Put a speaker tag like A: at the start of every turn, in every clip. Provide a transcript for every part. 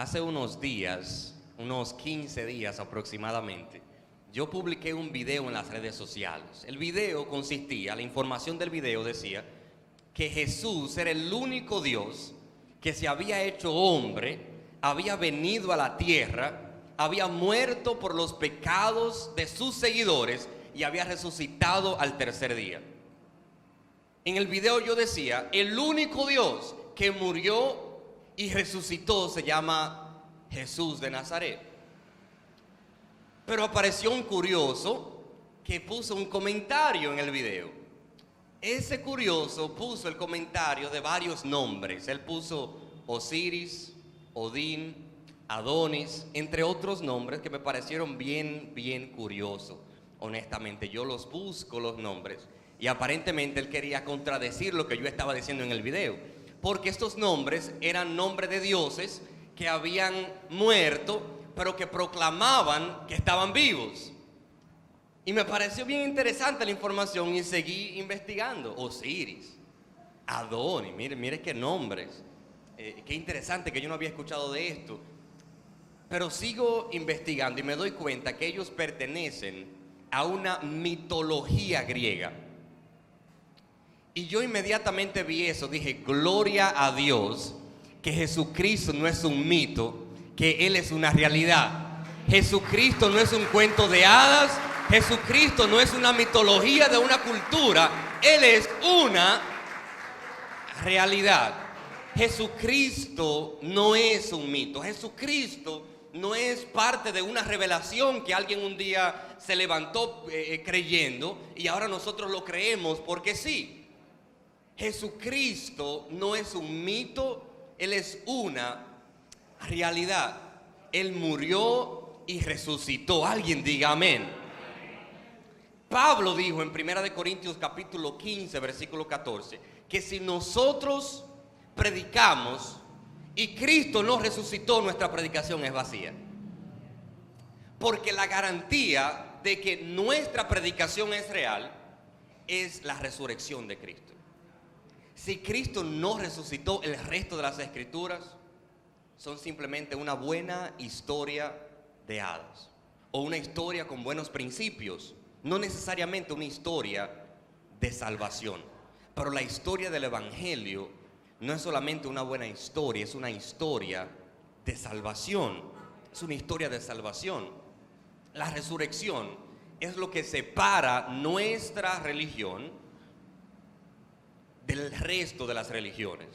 A: hace unos días, unos 15 días aproximadamente, yo publiqué un video en las redes sociales. El video consistía, la información del video decía que Jesús era el único Dios que se había hecho hombre, había venido a la tierra, había muerto por los pecados de sus seguidores y había resucitado al tercer día. En el video yo decía, el único Dios que murió y resucitó se llama Jesús de Nazaret. Pero apareció un curioso que puso un comentario en el video. Ese curioso puso el comentario de varios nombres. Él puso Osiris, Odín, Adonis, entre otros nombres que me parecieron bien, bien curiosos. Honestamente, yo los busco los nombres y aparentemente él quería contradecir lo que yo estaba diciendo en el video. Porque estos nombres eran nombres de dioses que habían muerto, pero que proclamaban que estaban vivos. Y me pareció bien interesante la información y seguí investigando. Osiris, Adonis, mire, mire qué nombres. Eh, qué interesante que yo no había escuchado de esto. Pero sigo investigando y me doy cuenta que ellos pertenecen a una mitología griega. Y yo inmediatamente vi eso, dije, gloria a Dios, que Jesucristo no es un mito, que Él es una realidad. Jesucristo no es un cuento de hadas, Jesucristo no es una mitología de una cultura, Él es una realidad. Jesucristo no es un mito, Jesucristo no es parte de una revelación que alguien un día se levantó eh, eh, creyendo y ahora nosotros lo creemos porque sí. Jesucristo no es un mito, Él es una realidad. Él murió y resucitó. Alguien diga amén. Pablo dijo en 1 de Corintios capítulo 15, versículo 14, que si nosotros predicamos y Cristo no resucitó, nuestra predicación es vacía. Porque la garantía de que nuestra predicación es real es la resurrección de Cristo. Si Cristo no resucitó, el resto de las escrituras son simplemente una buena historia de hadas o una historia con buenos principios, no necesariamente una historia de salvación. Pero la historia del Evangelio no es solamente una buena historia, es una historia de salvación. Es una historia de salvación. La resurrección es lo que separa nuestra religión del resto de las religiones.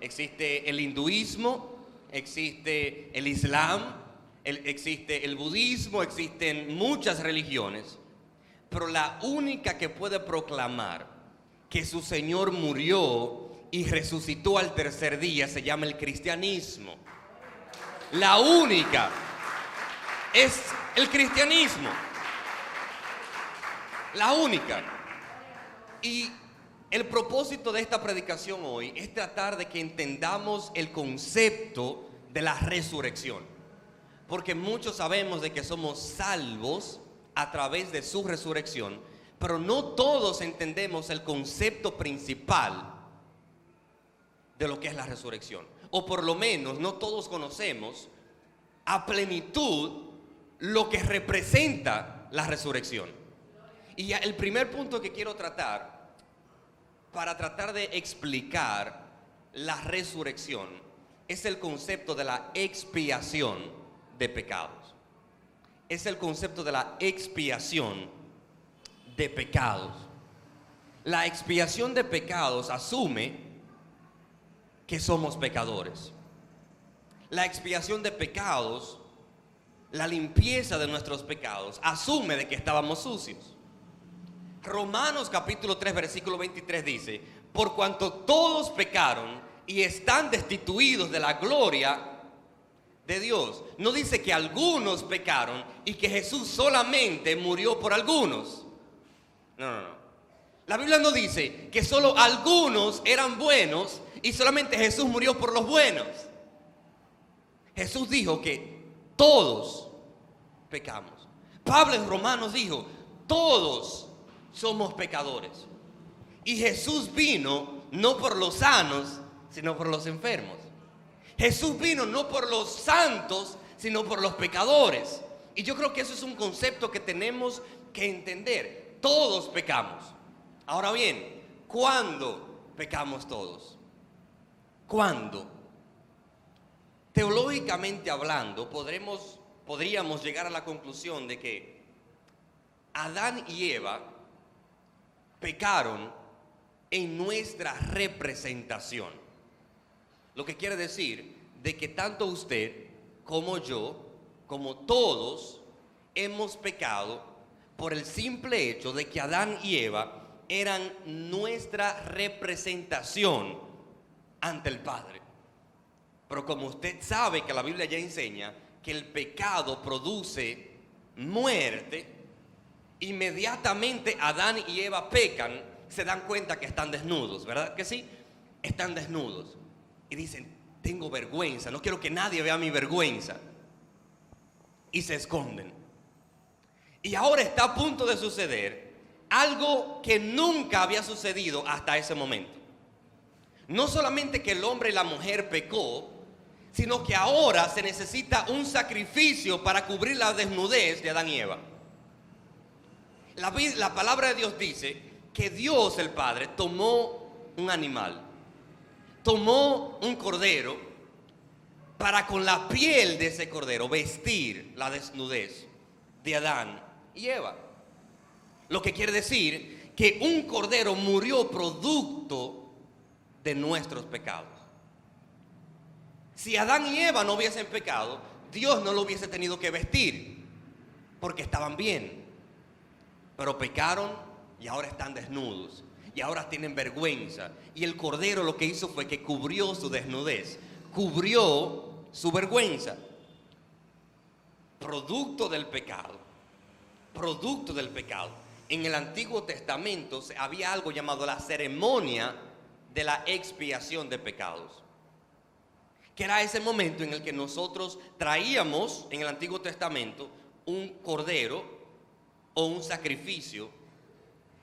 A: Existe el hinduismo, existe el islam, existe el budismo, existen muchas religiones, pero la única que puede proclamar que su Señor murió y resucitó al tercer día se llama el cristianismo. La única es el cristianismo. La única. Y el propósito de esta predicación hoy es tratar de que entendamos el concepto de la resurrección. Porque muchos sabemos de que somos salvos a través de su resurrección, pero no todos entendemos el concepto principal de lo que es la resurrección. O por lo menos no todos conocemos a plenitud lo que representa la resurrección. Y el primer punto que quiero tratar para tratar de explicar la resurrección es el concepto de la expiación de pecados. Es el concepto de la expiación de pecados. La expiación de pecados asume que somos pecadores. La expiación de pecados, la limpieza de nuestros pecados, asume de que estábamos sucios. Romanos capítulo 3, versículo 23 dice, por cuanto todos pecaron y están destituidos de la gloria de Dios. No dice que algunos pecaron y que Jesús solamente murió por algunos. No, no, no. La Biblia no dice que solo algunos eran buenos y solamente Jesús murió por los buenos. Jesús dijo que todos pecamos. Pablo en Romanos dijo, todos somos pecadores. Y Jesús vino no por los sanos, sino por los enfermos. Jesús vino no por los santos, sino por los pecadores. Y yo creo que eso es un concepto que tenemos que entender. Todos pecamos. Ahora bien, ¿cuándo pecamos todos? ¿Cuándo? Teológicamente hablando, podremos, podríamos llegar a la conclusión de que Adán y Eva pecaron en nuestra representación. Lo que quiere decir de que tanto usted como yo, como todos, hemos pecado por el simple hecho de que Adán y Eva eran nuestra representación ante el Padre. Pero como usted sabe que la Biblia ya enseña que el pecado produce muerte, inmediatamente Adán y Eva pecan, se dan cuenta que están desnudos, ¿verdad que sí? Están desnudos. Y dicen, tengo vergüenza, no quiero que nadie vea mi vergüenza. Y se esconden. Y ahora está a punto de suceder algo que nunca había sucedido hasta ese momento. No solamente que el hombre y la mujer pecó, sino que ahora se necesita un sacrificio para cubrir la desnudez de Adán y Eva. La, la, palabra de Dios dice que Dios el Padre tomó un animal, tomó un cordero para con la piel de ese cordero vestir la desnudez de Adán y Eva. Lo que quiere decir que un cordero murió producto de nuestros pecados. Si Adán y Eva no hubiesen pecado, Dios no lo hubiese tenido que vestir, porque estaban bien. Pero pecaron y ahora están desnudos, y ahora tienen vergüenza. Y el Cordero lo que hizo fue que cubrió su desnudez, cubrió su vergüenza. Producto del pecado, producto del pecado. En el Antiguo Testamento había algo llamado la ceremonia de la expiación de pecados que era ese momento en el que nosotros traíamos en el Antiguo Testamento un cordero o un sacrificio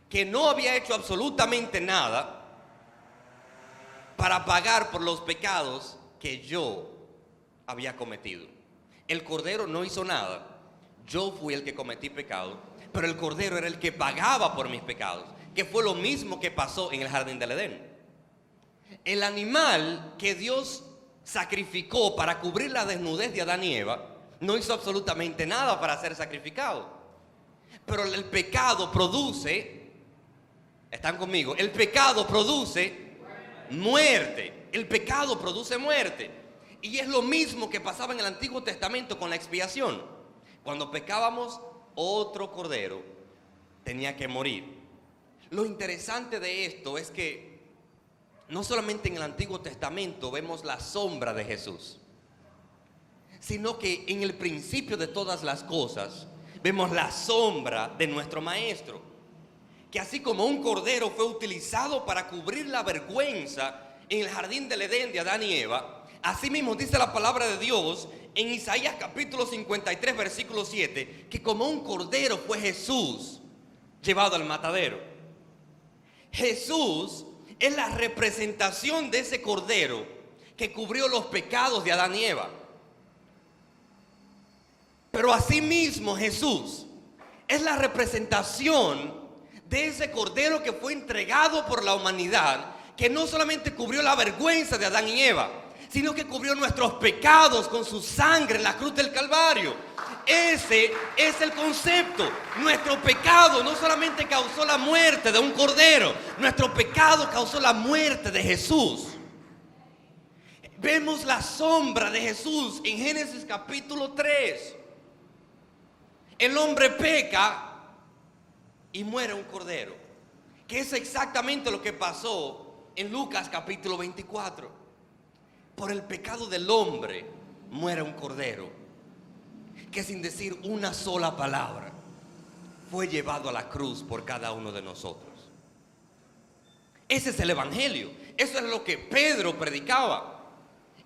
A: que no había hecho absolutamente nada para pagar por los pecados que yo había cometido. El cordero no hizo nada. Yo fui el que cometí pecado, pero el cordero era el que pagaba por mis pecados, que fue lo mismo que pasó en el jardín del Edén. El animal que Dios sacrificó para cubrir la desnudez de Adán y Eva, no hizo absolutamente nada para ser sacrificado. Pero el pecado produce, están conmigo, el pecado produce muerte. El pecado produce muerte. Y es lo mismo que pasaba en el Antiguo Testamento con la expiación. Cuando pecábamos, otro cordero tenía que morir. Lo interesante de esto es que no solamente en el Antiguo Testamento vemos la sombra de Jesús, sino que en el principio de todas las cosas vemos la sombra de nuestro Maestro. Que así como un cordero fue utilizado para cubrir la vergüenza en el jardín del Edén de Adán y Eva, así mismo dice la palabra de Dios en Isaías capítulo 53 versículo 7, que como un cordero fue Jesús llevado al matadero. Jesús es la representación de ese cordero que cubrió los pecados de Adán y Eva. Pero asimismo Jesús es la representación de ese cordero que fue entregado por la humanidad, que no solamente cubrió la vergüenza de Adán y Eva, sino que cubrió nuestros pecados con su sangre en la cruz del Calvario. Ese es el concepto. Nuestro pecado no solamente causó la muerte de un cordero, nuestro pecado causó la muerte de Jesús. Vemos la sombra de Jesús en Génesis capítulo 3. El hombre peca y muere un cordero, que es exactamente lo que pasó en Lucas capítulo 24. Por el pecado del hombre muere un cordero que sin decir una sola palabra fue llevado a la cruz por cada uno de nosotros. Ese es el Evangelio. Eso es lo que Pedro predicaba.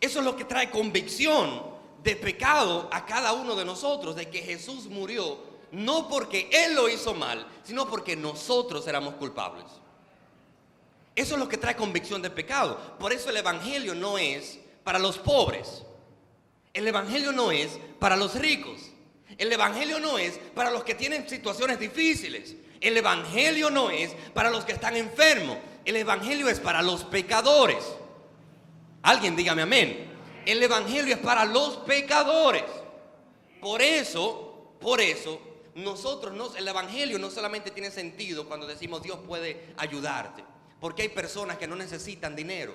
A: Eso es lo que trae convicción de pecado a cada uno de nosotros, de que Jesús murió no porque Él lo hizo mal, sino porque nosotros éramos culpables. Eso es lo que trae convicción de pecado. Por eso el Evangelio no es para los pobres. El Evangelio no es para los ricos. El Evangelio no es para los que tienen situaciones difíciles. El Evangelio no es para los que están enfermos. El Evangelio es para los pecadores. Alguien dígame amén. El Evangelio es para los pecadores. Por eso, por eso, nosotros, no, el Evangelio no solamente tiene sentido cuando decimos Dios puede ayudarte. Porque hay personas que no necesitan dinero.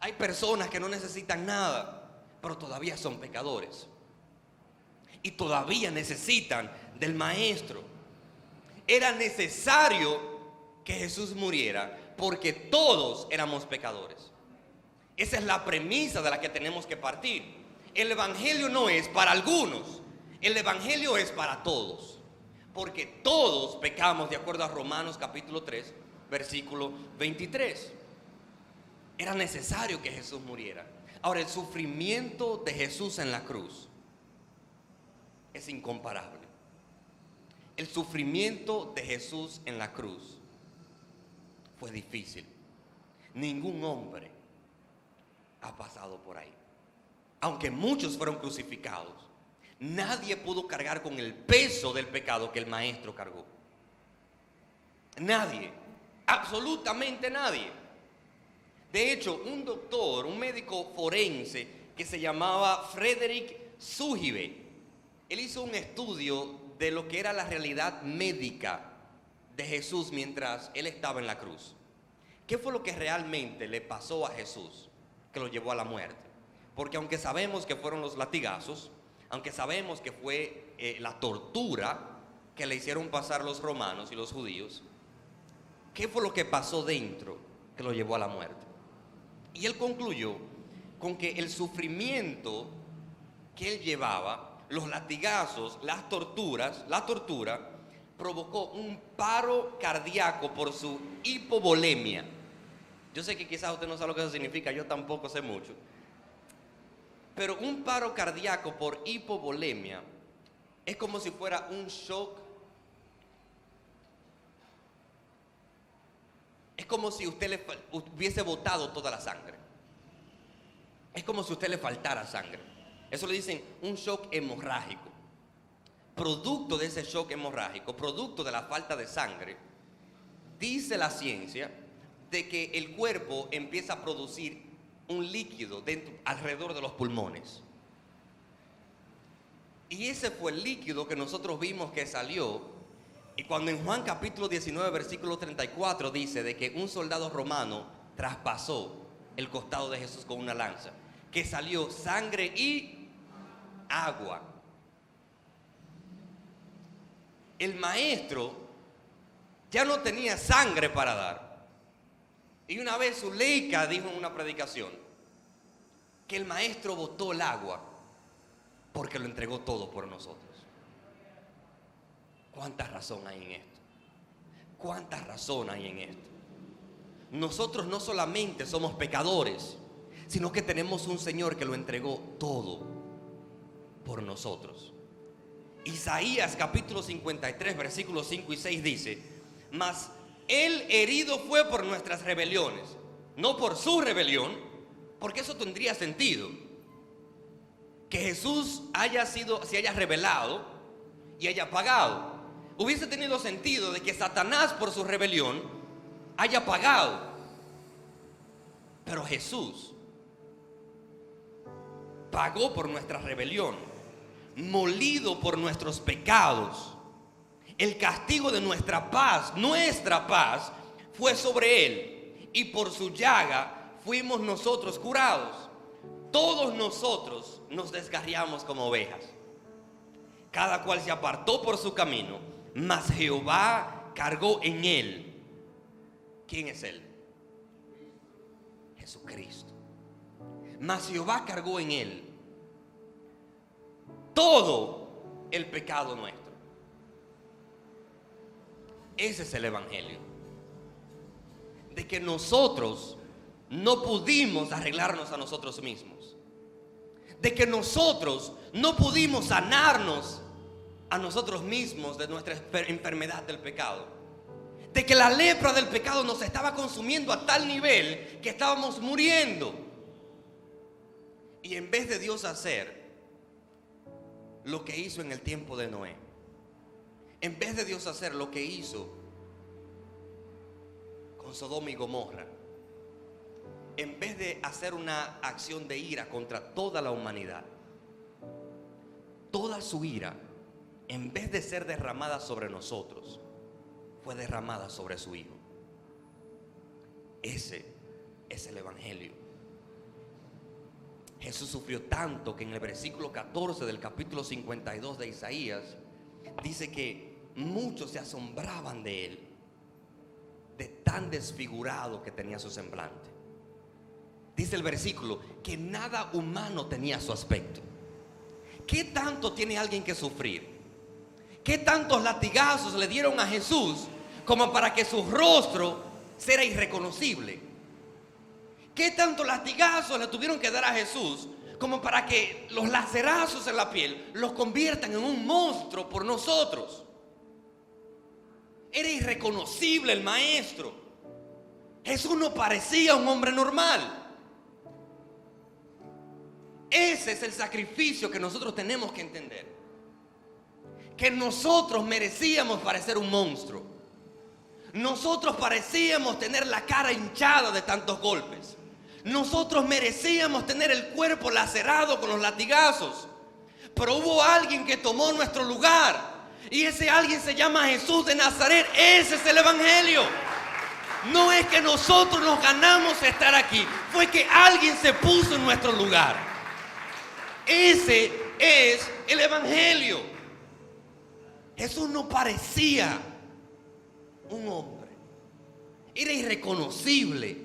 A: Hay personas que no necesitan nada, pero todavía son pecadores. Y todavía necesitan del Maestro. Era necesario que Jesús muriera porque todos éramos pecadores. Esa es la premisa de la que tenemos que partir. El Evangelio no es para algunos, el Evangelio es para todos. Porque todos pecamos de acuerdo a Romanos capítulo 3, versículo 23. Era necesario que Jesús muriera. Ahora, el sufrimiento de Jesús en la cruz es incomparable. El sufrimiento de Jesús en la cruz fue difícil. Ningún hombre por ahí. Aunque muchos fueron crucificados, nadie pudo cargar con el peso del pecado que el maestro cargó. Nadie, absolutamente nadie. De hecho, un doctor, un médico forense que se llamaba Frederick Sujibe, él hizo un estudio de lo que era la realidad médica de Jesús mientras él estaba en la cruz. ¿Qué fue lo que realmente le pasó a Jesús que lo llevó a la muerte? Porque aunque sabemos que fueron los latigazos, aunque sabemos que fue eh, la tortura que le hicieron pasar los romanos y los judíos, ¿qué fue lo que pasó dentro que lo llevó a la muerte? Y él concluyó con que el sufrimiento que él llevaba los latigazos, las torturas, la tortura, provocó un paro cardíaco por su hipovolemia. Yo sé que quizás usted no sabe lo que eso significa, yo tampoco sé mucho. Pero un paro cardíaco por hipovolemia es como si fuera un shock. Es como si usted le hubiese botado toda la sangre. Es como si usted le faltara sangre. Eso le dicen un shock hemorrágico. Producto de ese shock hemorrágico, producto de la falta de sangre, dice la ciencia de que el cuerpo empieza a producir un líquido dentro, alrededor de los pulmones. Y ese fue el líquido que nosotros vimos que salió. Y cuando en Juan capítulo 19, versículo 34 dice de que un soldado romano traspasó el costado de Jesús con una lanza, que salió sangre y agua. El maestro ya no tenía sangre para dar. Y una vez Zuleika dijo en una predicación que el maestro botó el agua porque lo entregó todo por nosotros. ¿Cuánta razón hay en esto? ¿Cuánta razón hay en esto? Nosotros no solamente somos pecadores, sino que tenemos un Señor que lo entregó todo por nosotros. Isaías capítulo 53, versículos 5 y 6 dice, el herido fue por nuestras rebeliones, no por su rebelión, porque eso tendría sentido. Que Jesús haya sido, se haya revelado y haya pagado. Hubiese tenido sentido de que Satanás por su rebelión haya pagado. Pero Jesús pagó por nuestra rebelión molido por nuestros pecados. El castigo de nuestra paz, nuestra paz, fue sobre él. Y por su llaga fuimos nosotros curados. Todos nosotros nos desgarriamos como ovejas. Cada cual se apartó por su camino, mas Jehová cargó en él. ¿Quién es él? Jesucristo. Mas Jehová cargó en él todo el pecado nuestro. Ese es el Evangelio. De que nosotros no pudimos arreglarnos a nosotros mismos. De que nosotros no pudimos sanarnos a nosotros mismos de nuestra enfermedad del pecado. De que la lepra del pecado nos estaba consumiendo a tal nivel que estábamos muriendo. Y en vez de Dios hacer lo que hizo en el tiempo de Noé, en vez de Dios hacer lo que hizo con Sodoma y Gomorra, en vez de hacer una acción de ira contra toda la humanidad, toda su ira, en vez de ser derramada sobre nosotros, fue derramada sobre su Hijo. Ese es el Evangelio. Jesús sufrió tanto que en el versículo 14 del capítulo 52 de Isaías dice que muchos se asombraban de él, de tan desfigurado que tenía su semblante. Dice el versículo que nada humano tenía su aspecto. ¿Qué tanto tiene alguien que sufrir? ¿Qué tantos latigazos le dieron a Jesús como para que su rostro sea irreconocible? ¿Qué tanto latigazos le tuvieron que dar a Jesús como para que los lacerazos en la piel los conviertan en un monstruo por nosotros? Era irreconocible el maestro. Jesús no parecía un hombre normal. Ese es el sacrificio que nosotros tenemos que entender. Que nosotros merecíamos parecer un monstruo. Nosotros parecíamos tener la cara hinchada de tantos golpes. Nosotros merecíamos tener el cuerpo lacerado con los latigazos. Pero hubo alguien que tomó nuestro lugar. Y ese alguien se llama Jesús de Nazaret. Ese es el Evangelio. No es que nosotros nos ganamos estar aquí. Fue que alguien se puso en nuestro lugar. Ese es el Evangelio. Jesús no parecía un hombre. Era irreconocible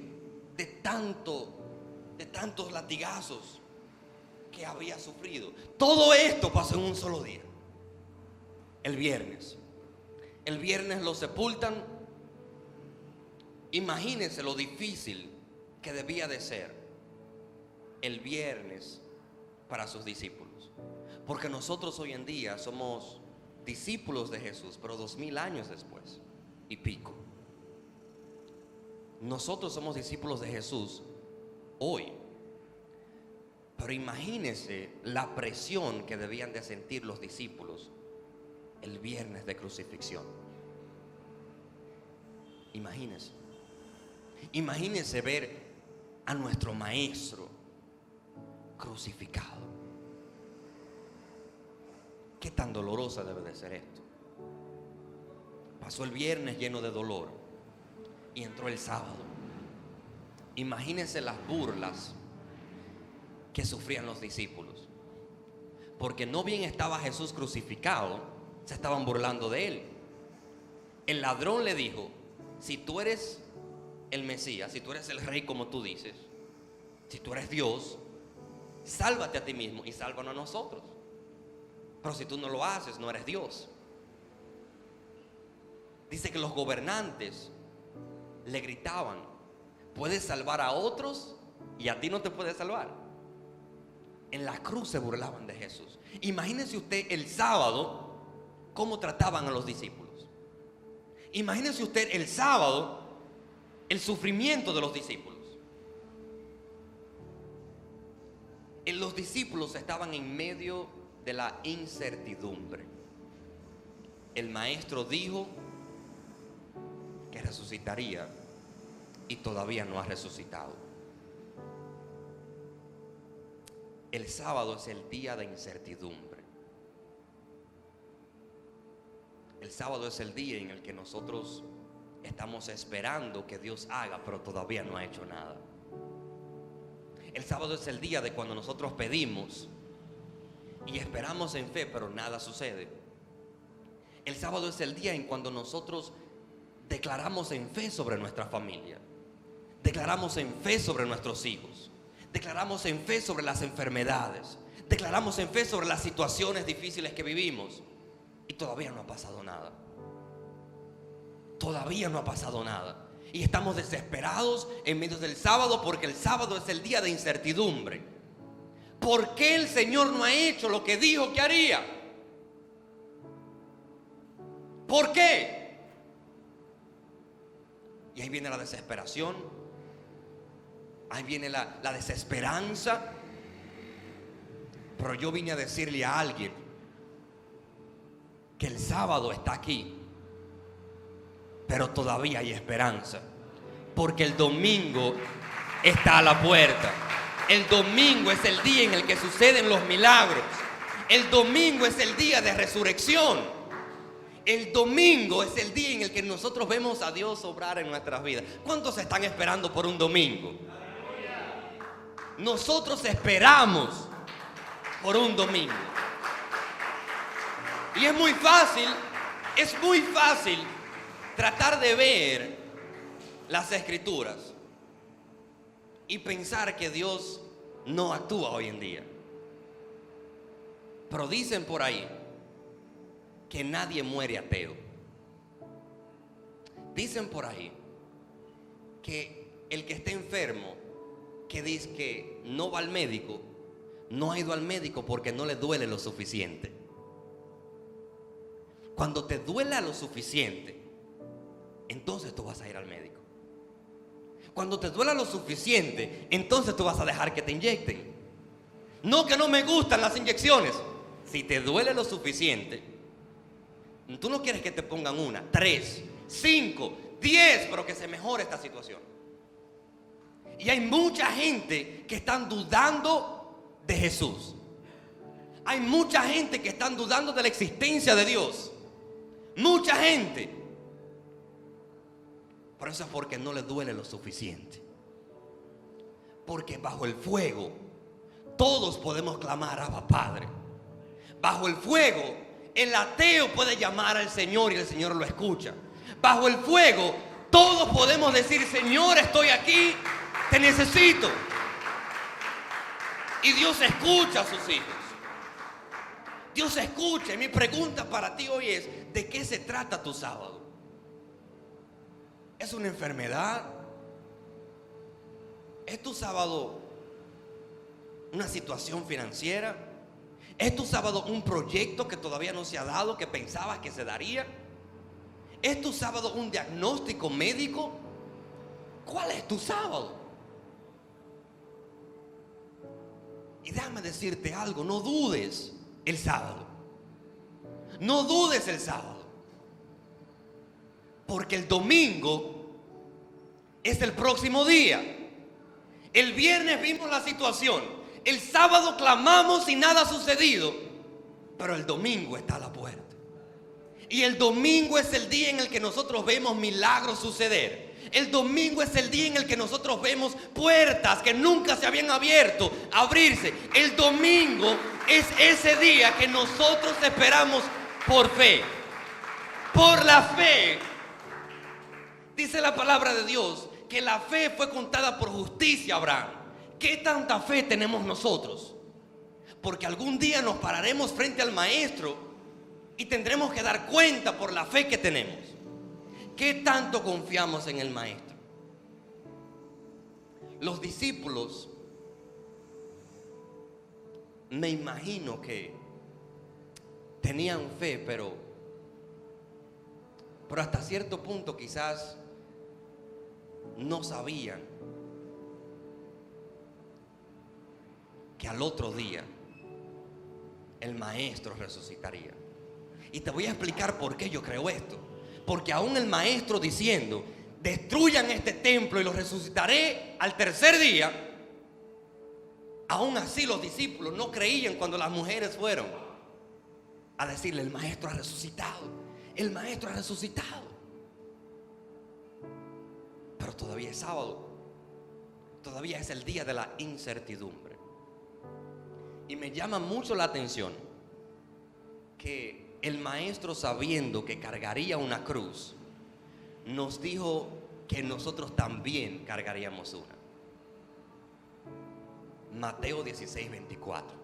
A: de tanto, de tantos latigazos que había sufrido. Todo esto pasó en un solo día. El viernes. El viernes lo sepultan. Imagínense lo difícil que debía de ser el viernes para sus discípulos. Porque nosotros hoy en día somos discípulos de Jesús, pero dos mil años después y pico. Nosotros somos discípulos de Jesús hoy. Pero imagínense la presión que debían de sentir los discípulos el viernes de crucifixión. Imagínense. Imagínense ver a nuestro maestro crucificado. ¿Qué tan dolorosa debe de ser esto? Pasó el viernes lleno de dolor y entró el sábado. Imagínense las burlas que sufrían los discípulos. Porque no bien estaba Jesús crucificado, se estaban burlando de él. El ladrón le dijo, si tú eres el Mesías, si tú eres el rey como tú dices, si tú eres Dios, sálvate a ti mismo y sálvanos a nosotros. Pero si tú no lo haces, no eres Dios. Dice que los gobernantes le gritaban, puedes salvar a otros y a ti no te puedes salvar. En la cruz se burlaban de Jesús. Imagínese usted el sábado cómo trataban a los discípulos. Imagínese usted el sábado el sufrimiento de los discípulos. los discípulos estaban en medio de la incertidumbre. El maestro dijo que resucitaría y todavía no ha resucitado. El sábado es el día de incertidumbre. El sábado es el día en el que nosotros estamos esperando que Dios haga, pero todavía no ha hecho nada. El sábado es el día de cuando nosotros pedimos y esperamos en fe, pero nada sucede. El sábado es el día en cuando nosotros declaramos en fe sobre nuestra familia. Declaramos en fe sobre nuestros hijos. Declaramos en fe sobre las enfermedades. Declaramos en fe sobre las situaciones difíciles que vivimos. Y todavía no ha pasado nada. Todavía no ha pasado nada. Y estamos desesperados en medio del sábado porque el sábado es el día de incertidumbre. ¿Por qué el Señor no ha hecho lo que dijo que haría? ¿Por qué? Y ahí viene la desesperación. Ahí viene la, la desesperanza. Pero yo vine a decirle a alguien que el sábado está aquí, pero todavía hay esperanza, porque el domingo está a la puerta. El domingo es el día en el que suceden los milagros. El domingo es el día de resurrección. El domingo es el día en el que nosotros vemos a Dios obrar en nuestras vidas. ¿Cuántos están esperando por un domingo? Nosotros esperamos por un domingo. Y es muy fácil, es muy fácil tratar de ver las escrituras y pensar que Dios no actúa hoy en día. Pero dicen por ahí que nadie muere ateo. Dicen por ahí que el que esté enfermo, que dice que no va al médico, no ha ido al médico porque no le duele lo suficiente. Cuando te duela lo suficiente, entonces tú vas a ir al médico. Cuando te duela lo suficiente, entonces tú vas a dejar que te inyecten. No que no me gustan las inyecciones. Si te duele lo suficiente, tú no quieres que te pongan una, tres, cinco, diez, pero que se mejore esta situación. Y hay mucha gente que están dudando de Jesús. Hay mucha gente que están dudando de la existencia de Dios. Mucha gente. Por eso es porque no le duele lo suficiente. Porque bajo el fuego todos podemos clamar a Padre. Bajo el fuego el ateo puede llamar al Señor y el Señor lo escucha. Bajo el fuego todos podemos decir, Señor, estoy aquí, te necesito. Y Dios escucha a sus hijos. Dios escucha. Mi pregunta para ti hoy es, ¿de qué se trata tu sábado? ¿Es una enfermedad? ¿Es tu sábado una situación financiera? ¿Es tu sábado un proyecto que todavía no se ha dado, que pensabas que se daría? ¿Es tu sábado un diagnóstico médico? ¿Cuál es tu sábado? Y déjame decirte algo, no dudes el sábado. No dudes el sábado. Porque el domingo es el próximo día. El viernes vimos la situación. El sábado clamamos y nada ha sucedido. Pero el domingo está a la puerta. Y el domingo es el día en el que nosotros vemos milagros suceder. El domingo es el día en el que nosotros vemos puertas que nunca se habían abierto abrirse. El domingo es ese día que nosotros esperamos por fe. Por la fe. Dice la palabra de Dios que la fe fue contada por justicia, Abraham. ¿Qué tanta fe tenemos nosotros? Porque algún día nos pararemos frente al maestro y tendremos que dar cuenta por la fe que tenemos. ¿Qué tanto confiamos en el maestro? Los discípulos, me imagino que tenían fe, pero, pero hasta cierto punto quizás no sabían que al otro día el maestro resucitaría. Y te voy a explicar por qué yo creo esto. Porque aún el maestro diciendo, destruyan este templo y lo resucitaré al tercer día, aún así los discípulos no creían cuando las mujeres fueron a decirle, el maestro ha resucitado, el maestro ha resucitado. Pero todavía es sábado, todavía es el día de la incertidumbre. Y me llama mucho la atención que el maestro sabiendo que cargaría una cruz, nos dijo que nosotros también cargaríamos una. Mateo 16, 24.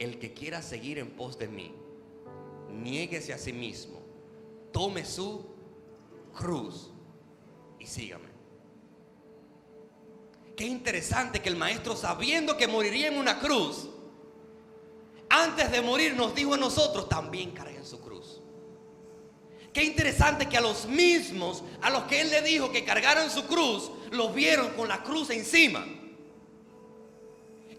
A: El que quiera seguir en pos de mí, niéguese a sí mismo, tome su cruz y sígame. Qué interesante que el maestro, sabiendo que moriría en una cruz, antes de morir nos dijo a nosotros, también carguen su cruz. Qué interesante que a los mismos, a los que Él le dijo que cargaran su cruz, los vieron con la cruz encima.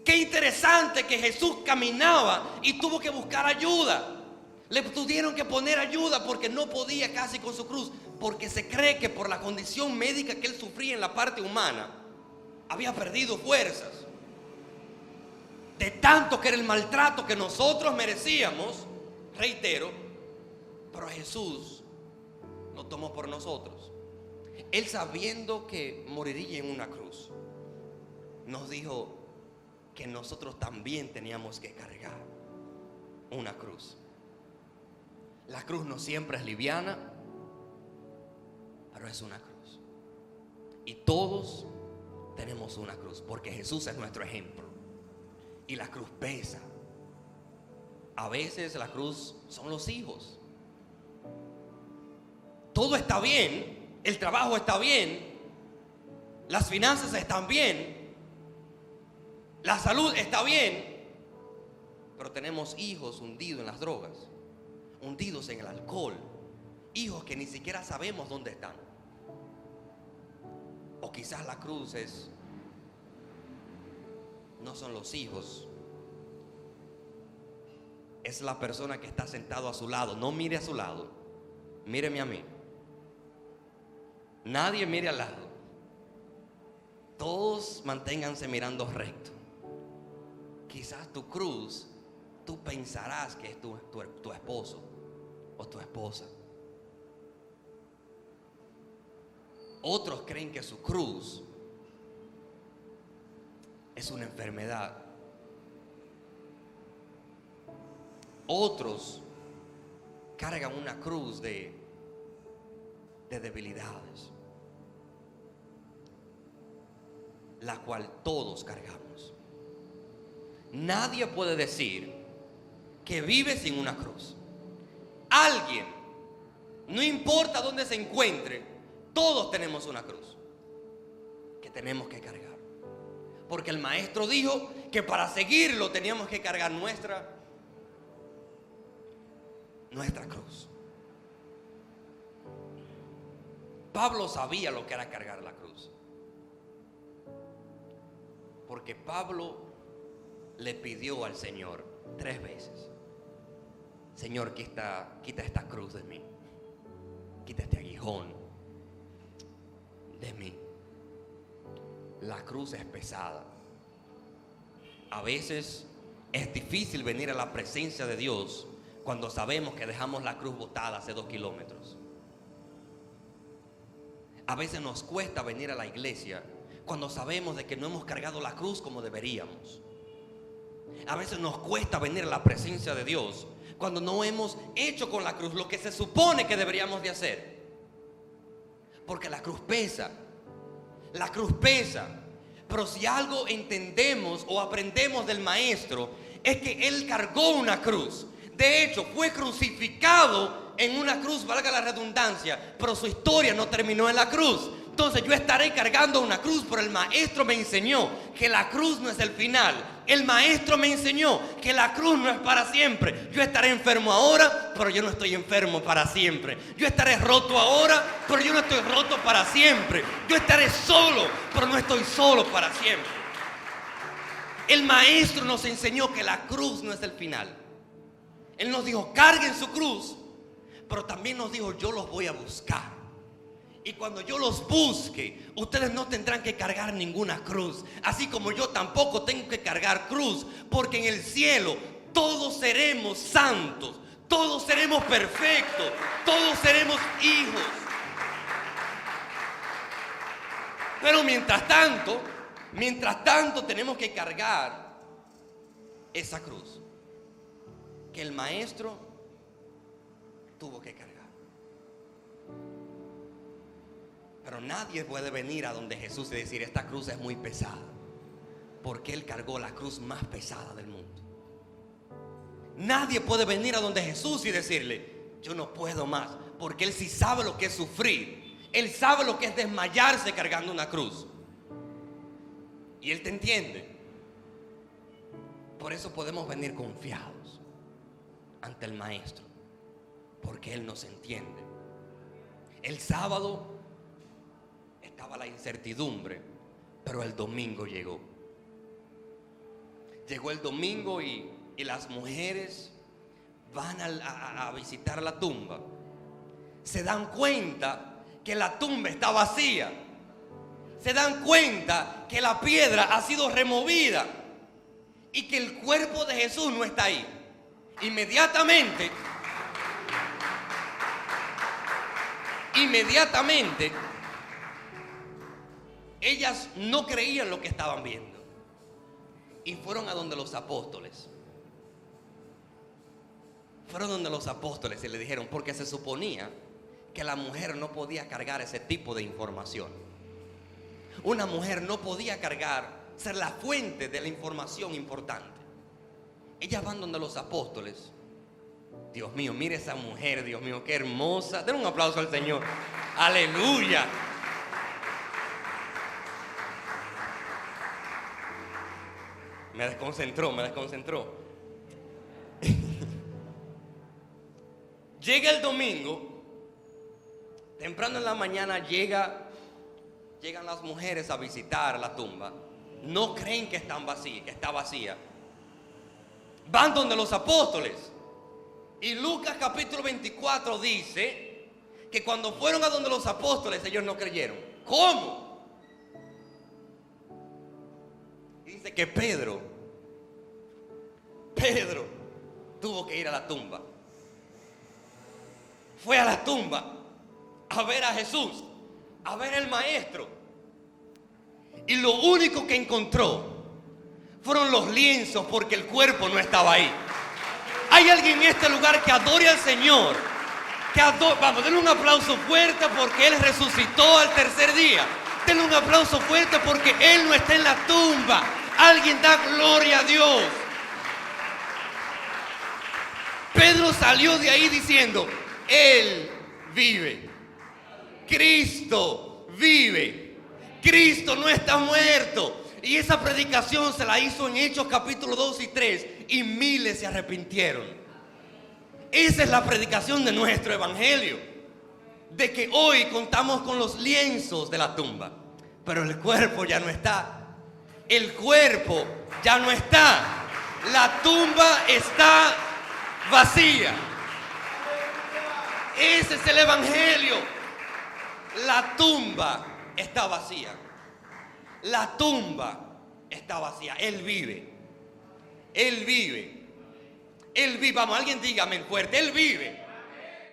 A: Qué interesante que Jesús caminaba y tuvo que buscar ayuda. Le tuvieron que poner ayuda porque no podía casi con su cruz, porque se cree que por la condición médica que él sufría en la parte humana, había perdido fuerzas. De tanto que era el maltrato que nosotros merecíamos, reitero, pero Jesús lo tomó por nosotros. Él sabiendo que moriría en una cruz, nos dijo que nosotros también teníamos que cargar una cruz. La cruz no siempre es liviana, pero es una cruz. Y todos tenemos una cruz, porque Jesús es nuestro ejemplo. Y la cruz pesa. A veces la cruz son los hijos. Todo está bien, el trabajo está bien, las finanzas están bien, la salud está bien, pero tenemos hijos hundidos en las drogas, hundidos en el alcohol, hijos que ni siquiera sabemos dónde están. O quizás la cruz es, no son los hijos, es la persona que está sentado a su lado. No mire a su lado, míreme a mí. Nadie mire al lado. Todos manténganse mirando recto. Quizás tu cruz, tú pensarás que es tu, tu esposo o tu esposa. Otros creen que su cruz es una enfermedad. Otros cargan una cruz de, de debilidades, la cual todos cargamos. Nadie puede decir que vive sin una cruz. Alguien, no importa dónde se encuentre, todos tenemos una cruz que tenemos que cargar. Porque el maestro dijo que para seguirlo teníamos que cargar nuestra nuestra cruz. Pablo sabía lo que era cargar la cruz. Porque Pablo le pidió al Señor tres veces. Señor, quita, esta cruz de mí. Quita este aguijón de mí. La cruz es pesada. A veces es difícil venir a la presencia de Dios cuando sabemos que dejamos la cruz botada hace dos kilómetros. A veces nos cuesta venir a la iglesia cuando sabemos de que no hemos cargado la cruz como deberíamos. A veces nos cuesta venir a la presencia de Dios cuando no hemos hecho con la cruz lo que se supone que deberíamos de hacer. Porque la cruz pesa. La cruz pesa. Pero si algo entendemos o aprendemos del maestro es que Él cargó una cruz. De hecho, fue crucificado en una cruz, valga la redundancia, pero su historia no terminó en la cruz. Entonces yo estaré cargando una cruz, pero el maestro me enseñó que la cruz no es el final. El maestro me enseñó que la cruz no es para siempre. Yo estaré enfermo ahora, pero yo no estoy enfermo para siempre. Yo estaré roto ahora, pero yo no estoy roto para siempre. Yo estaré solo, pero no estoy solo para siempre. El maestro nos enseñó que la cruz no es el final. Él nos dijo, carguen su cruz, pero también nos dijo, yo los voy a buscar. Y cuando yo los busque, ustedes no tendrán que cargar ninguna cruz. Así como yo tampoco tengo que cargar cruz. Porque en el cielo todos seremos santos. Todos seremos perfectos. Todos seremos hijos. Pero mientras tanto, mientras tanto tenemos que cargar esa cruz que el maestro tuvo que cargar. Pero nadie puede venir a donde Jesús y decir, esta cruz es muy pesada. Porque Él cargó la cruz más pesada del mundo. Nadie puede venir a donde Jesús y decirle, yo no puedo más. Porque Él sí sabe lo que es sufrir. Él sabe lo que es desmayarse cargando una cruz. Y Él te entiende. Por eso podemos venir confiados ante el Maestro. Porque Él nos entiende. El sábado estaba la incertidumbre, pero el domingo llegó. llegó el domingo y, las mujeres van a, a visitar la tumba. Se dan cuenta que la tumba está vacía. Se dan cuenta que la piedra ha sido removida y que el cuerpo de Jesús no está ahí. Inmediatamente, inmediatamente, ellas no creían lo que estaban viendo y fueron a donde los apóstoles. Fueron donde los apóstoles y le dijeron, porque se suponía que la mujer no podía cargar ese tipo de información. Una mujer no podía cargar, ser la fuente de la información importante. Ellas van donde los apóstoles. Dios mío, mire esa mujer, Dios mío, qué hermosa. Den un aplauso al Señor. Aleluya. Me desconcentró, me desconcentró. llega el domingo, temprano en la mañana llega, llegan las mujeres a visitar la tumba. No creen que están vacía, que está vacía. Van donde los apóstoles. Y Lucas capítulo 24 dice que cuando fueron a donde los apóstoles ellos no creyeron. ¿Cómo? Dice que Pedro, Pedro tuvo que ir a la tumba. Fue a la tumba a ver a Jesús, a ver al maestro. Y lo único que encontró fueron los lienzos porque el cuerpo no estaba ahí. Hay alguien en este lugar que adore al Señor. Que Vamos, denle un aplauso fuerte porque Él resucitó al tercer día. Denle un aplauso fuerte porque Él no está en la tumba. Alguien da gloria a Dios. Pedro salió de ahí diciendo, Él vive. Cristo vive. Cristo no está muerto. Y esa predicación se la hizo en Hechos capítulo 2 y 3 y miles se arrepintieron. Esa es la predicación de nuestro evangelio. De que hoy contamos con los lienzos de la tumba, pero el cuerpo ya no está el cuerpo ya no está. La tumba está vacía. Ese es el Evangelio. La tumba está vacía. La tumba está vacía. Él vive. Él vive. Él vive. Vamos, alguien dígame fuerte. Él vive.